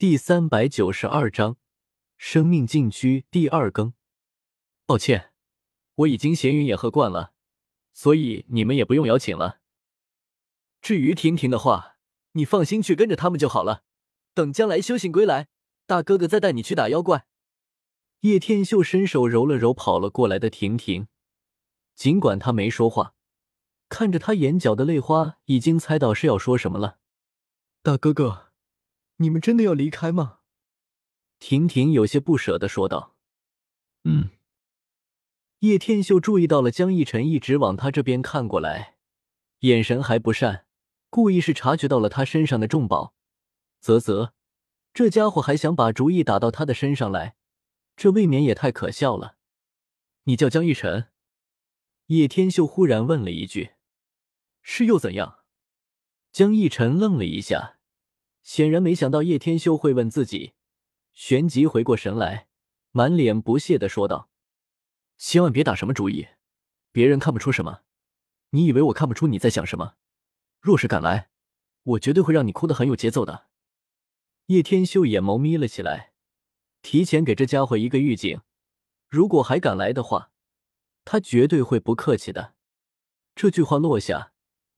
第三百九十二章生命禁区第二更。抱歉，我已经闲云野鹤惯了，所以你们也不用邀请了。至于婷婷的话，你放心去跟着他们就好了。等将来修行归来，大哥哥再带你去打妖怪。叶天秀伸手揉了揉跑了过来的婷婷，尽管他没说话，看着他眼角的泪花，已经猜到是要说什么了。大哥哥。你们真的要离开吗？婷婷有些不舍的说道。“嗯。”叶天秀注意到了江逸晨一直往他这边看过来，眼神还不善，故意是察觉到了他身上的重宝。啧啧，这家伙还想把主意打到他的身上来，这未免也太可笑了。你叫江逸晨？叶天秀忽然问了一句：“是又怎样？”江逸晨愣了一下。显然没想到叶天修会问自己，旋即回过神来，满脸不屑的说道：“千万别打什么主意，别人看不出什么。你以为我看不出你在想什么？若是敢来，我绝对会让你哭得很有节奏的。”叶天修眼眸眯了起来，提前给这家伙一个预警，如果还敢来的话，他绝对会不客气的。这句话落下，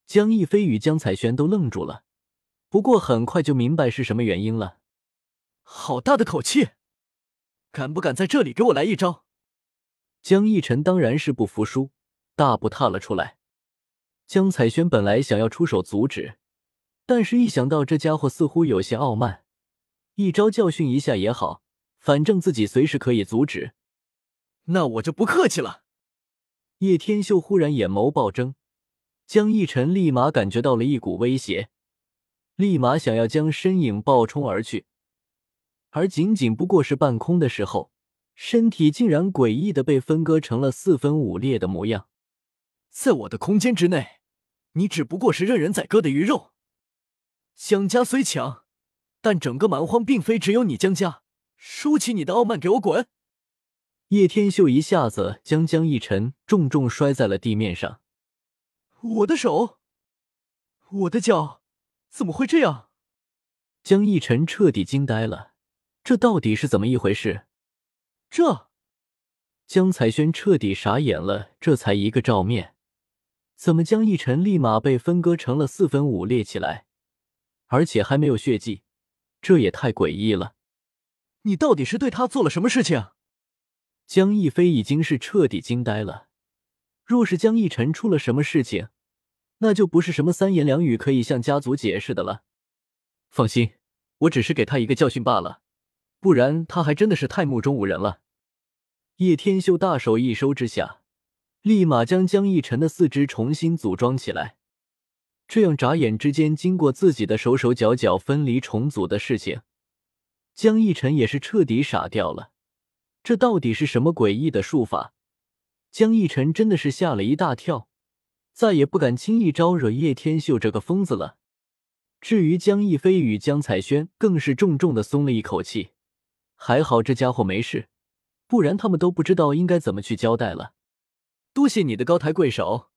江逸飞与江彩轩都愣住了。不过很快就明白是什么原因了。好大的口气，敢不敢在这里给我来一招？江逸晨当然是不服输，大步踏了出来。江彩轩本来想要出手阻止，但是一想到这家伙似乎有些傲慢，一招教训一下也好，反正自己随时可以阻止。那我就不客气了。叶天秀忽然眼眸暴睁，江逸晨立马感觉到了一股威胁。立马想要将身影暴冲而去，而仅仅不过是半空的时候，身体竟然诡异的被分割成了四分五裂的模样。在我的空间之内，你只不过是任人宰割的鱼肉。江家虽强，但整个蛮荒并非只有你江家。收起你的傲慢，给我滚！叶天秀一下子将江逸晨重重摔在了地面上。我的手，我的脚。怎么会这样？江逸晨彻底惊呆了，这到底是怎么一回事？这江彩轩彻底傻眼了，这才一个照面，怎么江逸晨立马被分割成了四分五裂起来，而且还没有血迹？这也太诡异了！你到底是对他做了什么事情？江逸飞已经是彻底惊呆了，若是江逸晨出了什么事情？那就不是什么三言两语可以向家族解释的了。放心，我只是给他一个教训罢了，不然他还真的是太目中无人了。叶天秀大手一收之下，立马将江逸晨的四肢重新组装起来。这样眨眼之间，经过自己的手手脚脚分离重组的事情，江逸晨也是彻底傻掉了。这到底是什么诡异的术法？江逸晨真的是吓了一大跳。再也不敢轻易招惹叶天秀这个疯子了。至于江逸飞与江彩轩，更是重重的松了一口气。还好这家伙没事，不然他们都不知道应该怎么去交代了。多谢你的高抬贵手。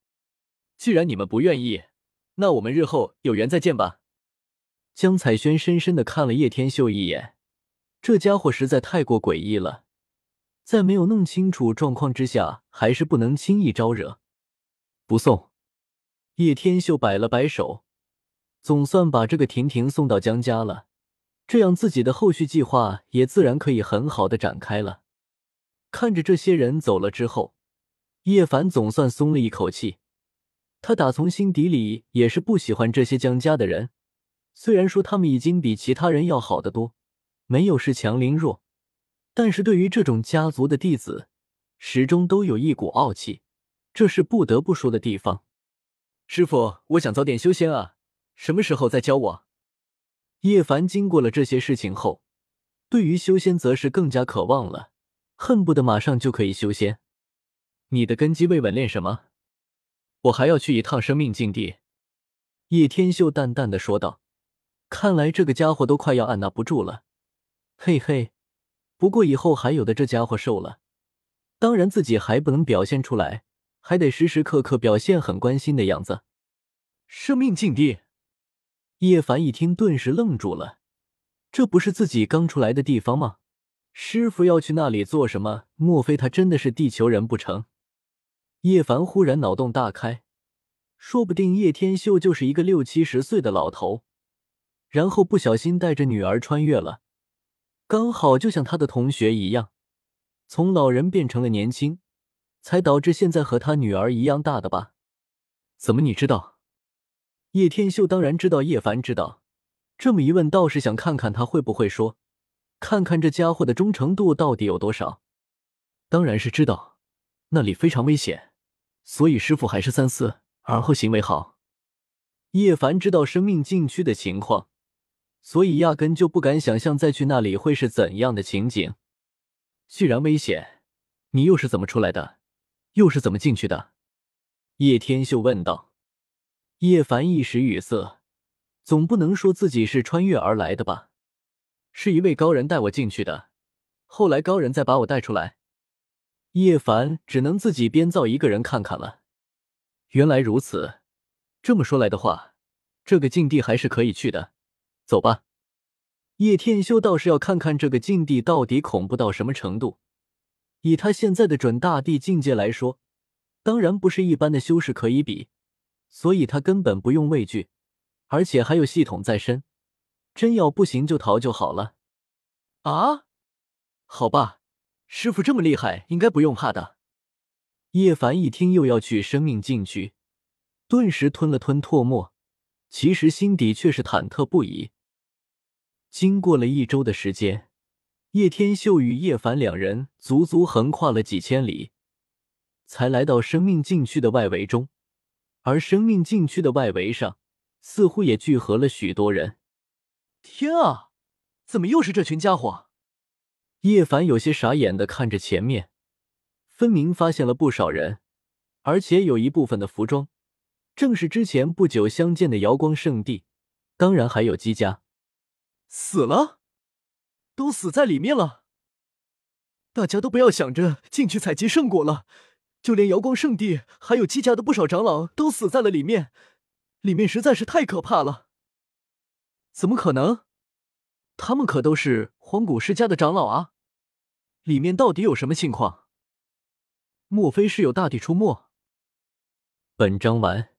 既然你们不愿意，那我们日后有缘再见吧。江彩轩深深的看了叶天秀一眼，这家伙实在太过诡异了，在没有弄清楚状况之下，还是不能轻易招惹。不送，叶天秀摆了摆手，总算把这个婷婷送到江家了，这样自己的后续计划也自然可以很好的展开了。看着这些人走了之后，叶凡总算松了一口气。他打从心底里也是不喜欢这些江家的人，虽然说他们已经比其他人要好得多，没有恃强凌弱，但是对于这种家族的弟子，始终都有一股傲气。这是不得不说的地方，师傅，我想早点修仙啊，什么时候再教我？叶凡经过了这些事情后，对于修仙则是更加渴望了，恨不得马上就可以修仙。你的根基未稳，练什么？我还要去一趟生命禁地。叶天秀淡淡的说道。看来这个家伙都快要按捺不住了。嘿嘿，不过以后还有的这家伙受了，当然自己还不能表现出来。还得时时刻刻表现很关心的样子。生命禁地，叶凡一听，顿时愣住了。这不是自己刚出来的地方吗？师傅要去那里做什么？莫非他真的是地球人不成？叶凡忽然脑洞大开，说不定叶天秀就是一个六七十岁的老头，然后不小心带着女儿穿越了，刚好就像他的同学一样，从老人变成了年轻，才导致现在和他女儿一样大的吧？怎么你知道？叶天秀当然知道，叶凡知道。这么一问，倒是想看看他会不会说，看看这家伙的忠诚度到底有多少。当然是知道，那里非常危险。所以师傅还是三思而后行为好。叶凡知道生命禁区的情况，所以压根就不敢想象再去那里会是怎样的情景。既然危险，你又是怎么出来的？又是怎么进去的？叶天秀问道。叶凡一时语塞，总不能说自己是穿越而来的吧？是一位高人带我进去的，后来高人再把我带出来。叶凡只能自己编造一个人看看了。原来如此，这么说来的话，这个禁地还是可以去的。走吧。叶天修倒是要看看这个禁地到底恐怖到什么程度。以他现在的准大帝境界来说，当然不是一般的修士可以比，所以他根本不用畏惧，而且还有系统在身，真要不行就逃就好了。啊，好吧。师傅这么厉害，应该不用怕的。叶凡一听又要去生命禁区，顿时吞了吞唾沫，其实心底却是忐忑不已。经过了一周的时间，叶天秀与叶凡两人足足横跨了几千里，才来到生命禁区的外围中。而生命禁区的外围上，似乎也聚合了许多人。天啊，怎么又是这群家伙？叶凡有些傻眼的看着前面，分明发现了不少人，而且有一部分的服装正是之前不久相见的瑶光圣地，当然还有姬家死了，都死在里面了。大家都不要想着进去采集圣果了，就连瑶光圣地还有姬家的不少长老都死在了里面，里面实在是太可怕了。怎么可能？他们可都是荒古世家的长老啊！里面到底有什么情况？莫非是有大帝出没？本章完。